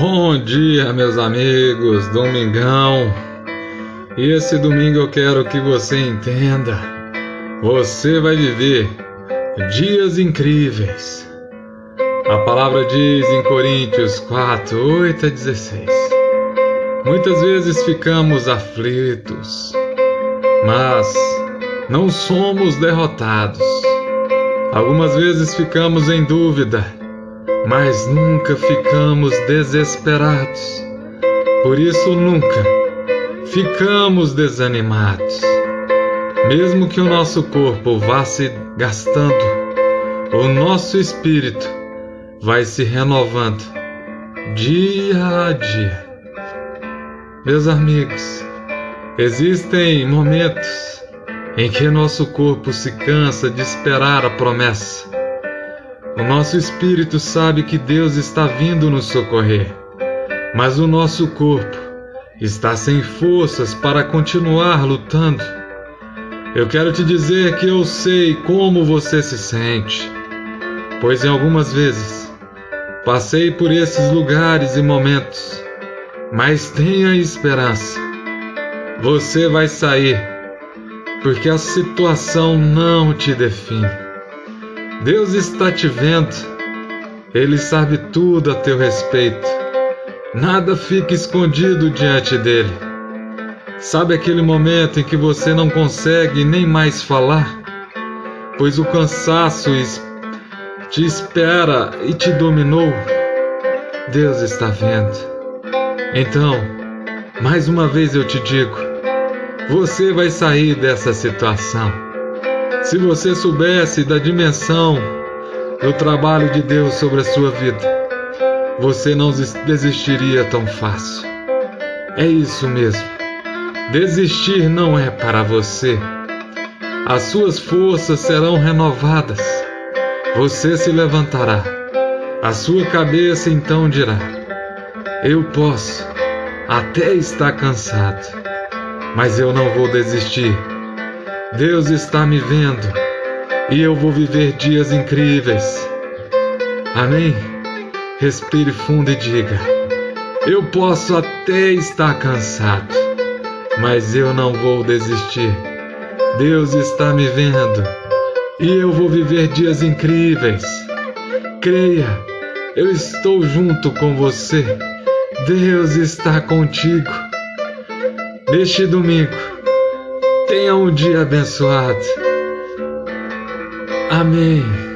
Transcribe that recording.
Bom dia, meus amigos, domingão. E esse domingo eu quero que você entenda. Você vai viver dias incríveis. A palavra diz em Coríntios 4, 8 a 16: Muitas vezes ficamos aflitos, mas não somos derrotados. Algumas vezes ficamos em dúvida mas nunca ficamos desesperados. Por isso nunca ficamos desanimados. Mesmo que o nosso corpo vá se gastando, o nosso espírito vai se renovando dia a dia. Meus amigos, existem momentos em que nosso corpo se cansa de esperar a promessa o nosso espírito sabe que Deus está vindo nos socorrer, mas o nosso corpo está sem forças para continuar lutando. Eu quero te dizer que eu sei como você se sente, pois em algumas vezes passei por esses lugares e momentos, mas tenha esperança. Você vai sair, porque a situação não te define. Deus está te vendo, Ele sabe tudo a teu respeito. Nada fica escondido diante dele. Sabe aquele momento em que você não consegue nem mais falar? Pois o cansaço te espera e te dominou? Deus está vendo. Então, mais uma vez eu te digo: você vai sair dessa situação. Se você soubesse da dimensão do trabalho de Deus sobre a sua vida, você não desistiria tão fácil. É isso mesmo. Desistir não é para você. As suas forças serão renovadas. Você se levantará. A sua cabeça então dirá: Eu posso até estar cansado, mas eu não vou desistir Deus está me vendo e eu vou viver dias incríveis. Amém? Respire fundo e diga: Eu posso até estar cansado, mas eu não vou desistir. Deus está me vendo e eu vou viver dias incríveis. Creia, eu estou junto com você. Deus está contigo. Neste domingo, Tenha um dia abençoado. Amém.